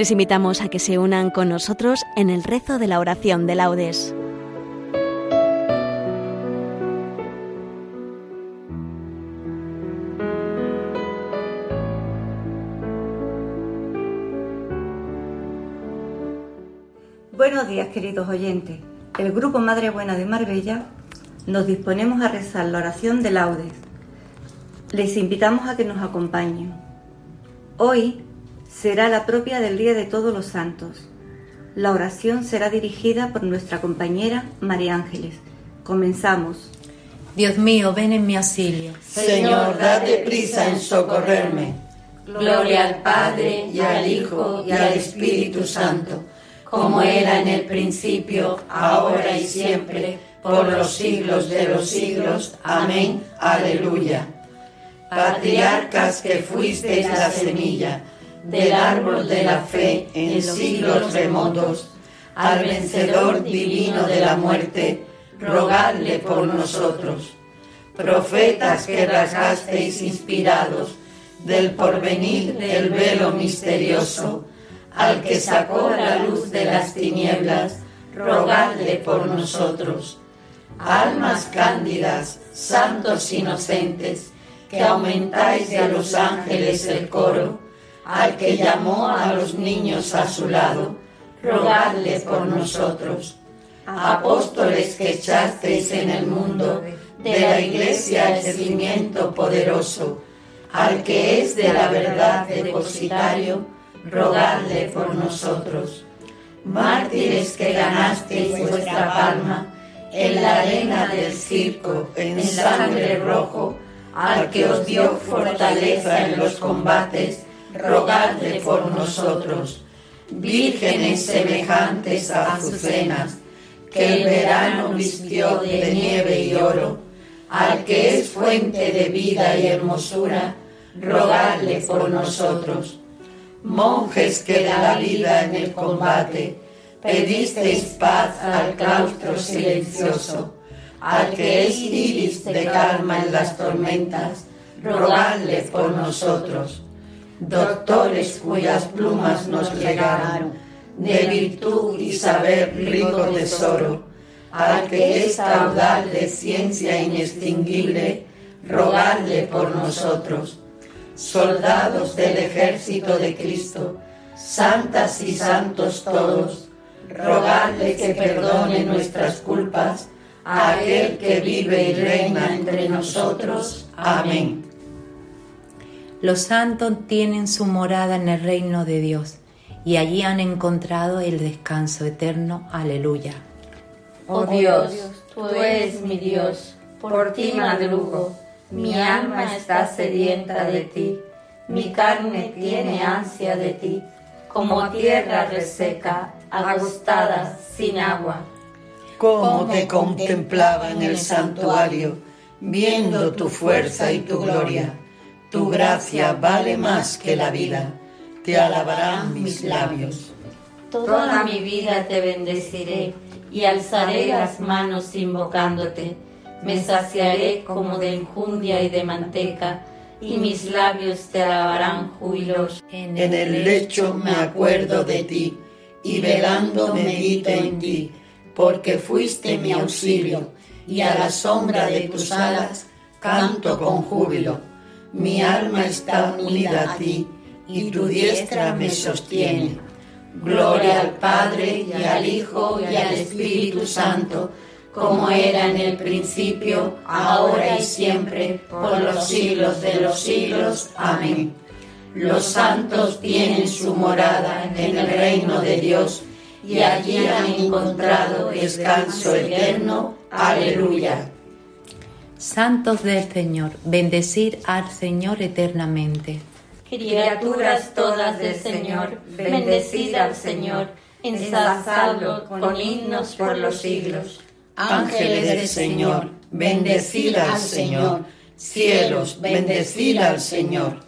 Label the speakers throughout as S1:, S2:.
S1: Les invitamos a que se unan con nosotros en el rezo de la oración de laudes.
S2: Buenos días, queridos oyentes. El Grupo Madre Buena de Marbella nos disponemos a rezar la oración de laudes. Les invitamos a que nos acompañen. Hoy será la propia del Día de Todos los Santos. La oración será dirigida por nuestra compañera María Ángeles. Comenzamos.
S3: Dios mío, ven en mi auxilio.
S4: Señor, date prisa en socorrerme.
S5: Gloria al Padre y al Hijo y al Espíritu Santo, como era en el principio, ahora y siempre, por los siglos de los siglos. Amén. Aleluya. Patriarcas que fuisteis la semilla del árbol de la fe en siglos remotos, al vencedor divino de la muerte, rogadle por nosotros. Profetas que rasgasteis inspirados del porvenir del velo misterioso, al que sacó la luz de las tinieblas, rogadle por nosotros. Almas cándidas, santos inocentes, que aumentáis de los ángeles el coro, al que llamó a los niños a su lado, rogadle por nosotros. Apóstoles que echasteis en el mundo, de la iglesia el cimiento poderoso, al que es de la verdad depositario, rogadle por nosotros. Mártires que ganasteis vuestra palma en la arena del circo, en sangre rojo, al que os dio fortaleza en los combates, rogadle por nosotros. Vírgenes semejantes a azucenas, que el verano vistió de nieve y oro, al que es fuente de vida y hermosura, rogadle por nosotros. Monjes que da la vida en el combate, pedisteis paz al claustro silencioso, al que es iris de calma en las tormentas, rogadle por nosotros. Doctores cuyas plumas nos legaron, de virtud y saber rico tesoro, al que es caudal de ciencia inextinguible, rogadle por nosotros. Soldados del ejército de Cristo, santas y santos todos, rogadle que perdone nuestras culpas a aquel que vive y reina entre nosotros. Amén.
S3: Los santos tienen su morada en el reino de Dios y allí han encontrado el descanso eterno. Aleluya.
S5: Oh Dios, tú eres mi Dios, por ti madrugo, mi alma está sedienta de ti, mi carne tiene ansia de ti, como tierra reseca, agostada, sin agua.
S4: Cómo te contemplaba en el santuario, viendo tu fuerza y tu gloria. Tu gracia vale más que la vida, te alabarán mis labios.
S5: Toda mi vida te bendeciré y alzaré las manos invocándote. Me saciaré como de enjundia y de manteca, y mis labios te alabarán jubilosos.
S4: En el lecho me acuerdo de ti, y velando medito en ti, porque fuiste mi auxilio, y a la sombra de tus alas canto con júbilo. Mi alma está unida a ti, y tu diestra me sostiene. Gloria al Padre y al Hijo y al Espíritu Santo, como era en el principio, ahora y siempre, por los siglos de los siglos. Amén. Los santos tienen su morada en el reino de Dios y allí han encontrado descanso eterno. Aleluya.
S3: Santos del Señor, bendecir al Señor eternamente.
S5: Criaturas todas del Señor, bendecid al Señor, ensalzadlo con himnos por los siglos.
S4: Ángeles del Señor, bendecid al Señor. Cielos, bendecid al Señor.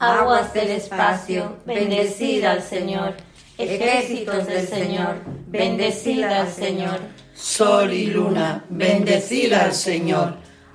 S5: Aguas del espacio, bendecid al Señor. Ejércitos del Señor, bendecid al Señor.
S4: Sol y luna, bendecid al Señor.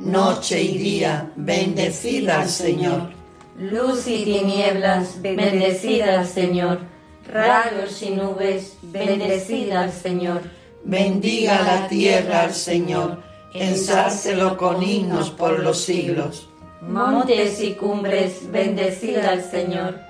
S4: Noche y día, bendecid al Señor.
S5: Luz y tinieblas, bendecid al Señor. Rayos y nubes, bendecid al Señor.
S4: Bendiga la tierra al Señor, ensálcelo con himnos por los siglos.
S5: Montes y cumbres, bendecid al Señor.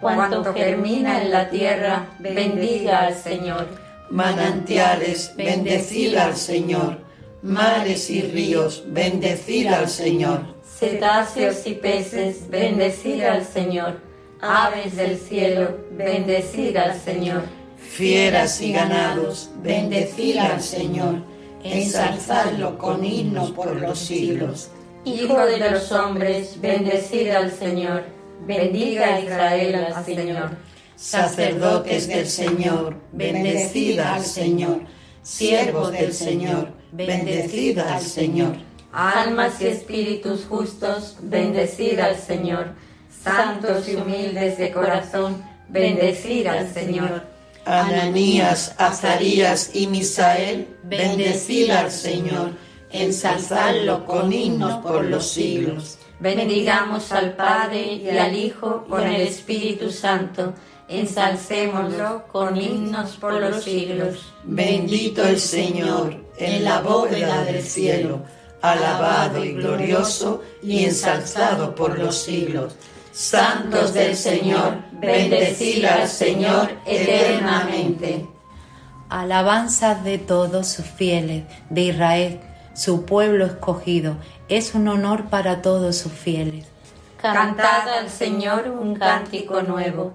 S5: Cuanto germina en la tierra, bendiga al Señor.
S4: Manantiales, bendecid al Señor. Mares y ríos, bendecid al Señor.
S5: Cetáceos y peces, bendecid al Señor. Aves del cielo, bendecid al Señor.
S4: Fieras y ganados, bendecid al Señor. Ensalzadlo con himnos por los siglos.
S5: Hijo de los hombres, bendecid al Señor. Bendiga a Israel al Señor.
S4: Sacerdotes del Señor, bendecid al Señor. Siervos del Señor, bendecid al Señor.
S5: Almas y espíritus justos, bendecid al Señor. Santos y humildes de corazón, bendecid al Señor.
S4: Ananías, Azarías y Misael, bendecid al Señor. Ensalzadlo con himnos por los siglos.
S5: Bendigamos al Padre y al Hijo con el Espíritu Santo. Ensalcémoslo con himnos por los siglos.
S4: Bendito el Señor en la bóveda del cielo, alabado y glorioso y ensalzado por los siglos. Santos del Señor, bendecid al Señor eternamente.
S3: Alabanzas de todos sus fieles, de Israel, su pueblo escogido. Es un honor para todos sus fieles.
S5: Cantad al Señor un cántico nuevo.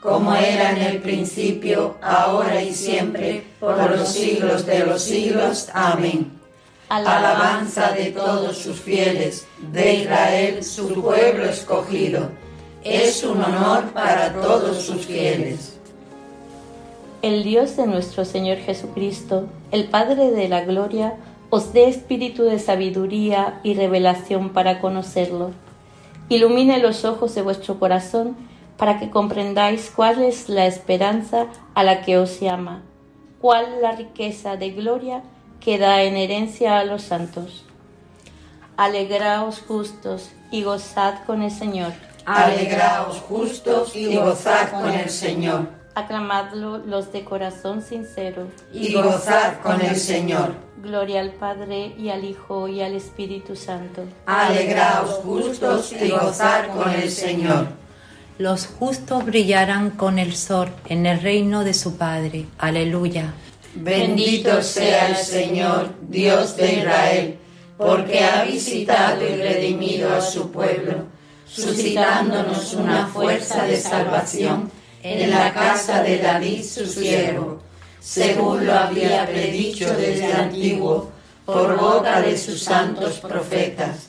S4: como era en el principio, ahora y siempre, por los siglos de los siglos. Amén. Alabanza de todos sus fieles, de Israel, su pueblo escogido. Es un honor para todos sus fieles.
S6: El Dios de nuestro Señor Jesucristo, el Padre de la Gloria, os dé espíritu de sabiduría y revelación para conocerlo. Ilumine los ojos de vuestro corazón para que comprendáis cuál es la esperanza a la que os llama, cuál la riqueza de gloria que da en herencia a los santos. Alegraos justos y gozad con el Señor.
S4: Alegraos justos y gozad con el Señor.
S6: Aclamadlo los de corazón sincero.
S4: Y gozad con el Señor.
S6: Gloria al Padre y al Hijo y al Espíritu Santo.
S4: Alegraos justos y gozad con el Señor.
S3: Los justos brillarán con el sol en el reino de su Padre. Aleluya.
S4: Bendito sea el Señor, Dios de Israel, porque ha visitado y redimido a su pueblo, suscitándonos una fuerza de salvación en la casa de David su siervo, según lo había predicho desde antiguo por boca de sus santos profetas.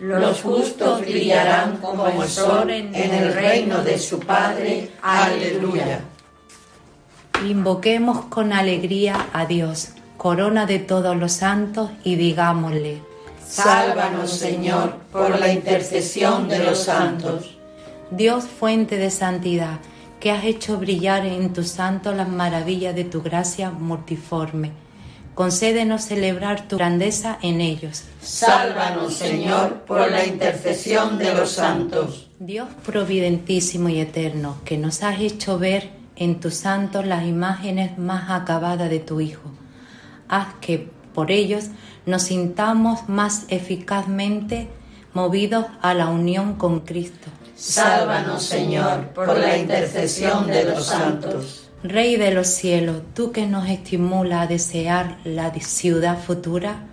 S4: Los justos brillarán como el sol en el reino de su Padre. Aleluya.
S3: Invoquemos con alegría a Dios, corona de todos los santos, y digámosle,
S4: Sálvanos, Señor, por la intercesión de los santos.
S3: Dios, fuente de santidad, que has hecho brillar en tus santos las maravillas de tu gracia multiforme concédenos celebrar tu grandeza en ellos.
S4: Sálvanos, Señor, por la intercesión de los santos.
S3: Dios providentísimo y eterno, que nos has hecho ver en tus santos las imágenes más acabadas de tu Hijo. Haz que por ellos nos sintamos más eficazmente movidos a la unión con Cristo.
S4: Sálvanos, Señor, por la intercesión de los santos.
S3: Rey de los cielos, tú que nos estimula a desear la ciudad futura,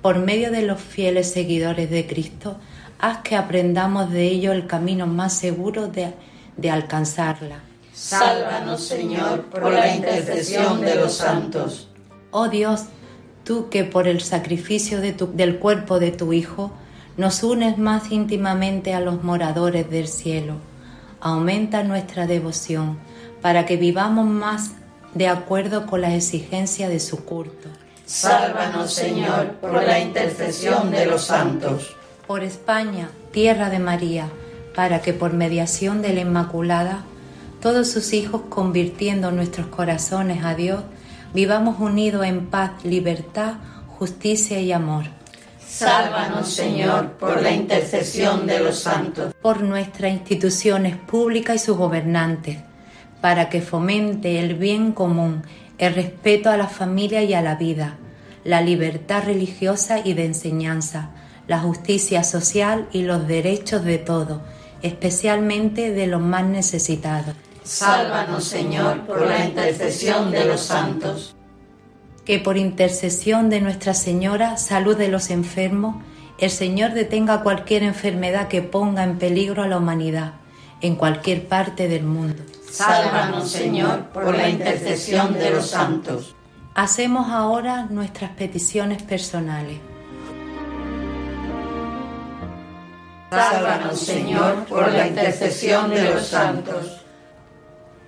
S3: por medio de los fieles seguidores de Cristo, haz que aprendamos de ello el camino más seguro de, de alcanzarla.
S4: Sálvanos, Señor, por la intercesión de los santos.
S3: Oh Dios, tú que por el sacrificio de tu, del cuerpo de tu Hijo nos unes más íntimamente a los moradores del cielo, aumenta nuestra devoción para que vivamos más de acuerdo con la exigencia de su culto.
S4: Sálvanos, Señor, por la intercesión de los santos.
S3: Por España, tierra de María, para que por mediación de la Inmaculada, todos sus hijos convirtiendo nuestros corazones a Dios, vivamos unidos en paz, libertad, justicia y amor.
S4: Sálvanos, Señor, por la intercesión de los santos.
S3: Por nuestras instituciones públicas y sus gobernantes para que fomente el bien común, el respeto a la familia y a la vida, la libertad religiosa y de enseñanza, la justicia social y los derechos de todos, especialmente de los más necesitados.
S4: Sálvanos, Señor, por la intercesión de los santos.
S3: Que por intercesión de Nuestra Señora, salud de los enfermos, el Señor detenga cualquier enfermedad que ponga en peligro a la humanidad, en cualquier parte del mundo.
S4: Sálvanos, Señor, por la intercesión de los santos.
S3: Hacemos ahora nuestras peticiones personales.
S4: Sálvanos, Señor, por la intercesión de los santos.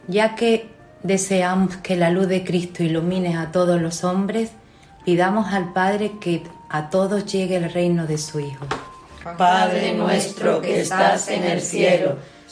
S3: Ya que deseamos que la luz de Cristo ilumine a todos los hombres, pidamos al Padre que a todos llegue el reino de su Hijo.
S4: Padre nuestro que estás en el cielo,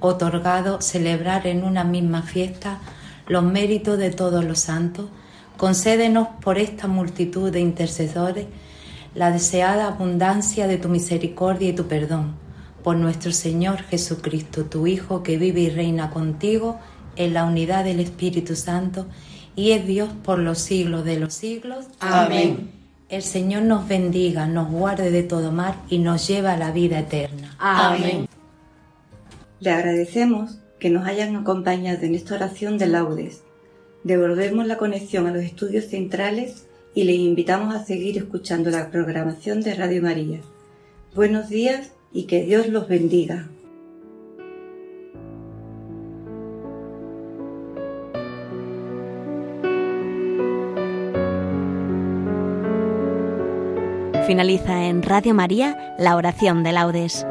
S3: otorgado celebrar en una misma fiesta los méritos de todos los santos, concédenos por esta multitud de intercesores la deseada abundancia de tu misericordia y tu perdón, por nuestro Señor Jesucristo, tu Hijo, que vive y reina contigo en la unidad del Espíritu Santo, y es Dios por los siglos de los siglos.
S4: Amén.
S3: El Señor nos bendiga, nos guarde de todo mal y nos lleva a la vida eterna.
S4: Amén.
S2: Le agradecemos que nos hayan acompañado en esta oración de laudes. Devolvemos la conexión a los estudios centrales y les invitamos a seguir escuchando la programación de Radio María. Buenos días y que Dios los bendiga.
S1: Finaliza en Radio María la oración de laudes.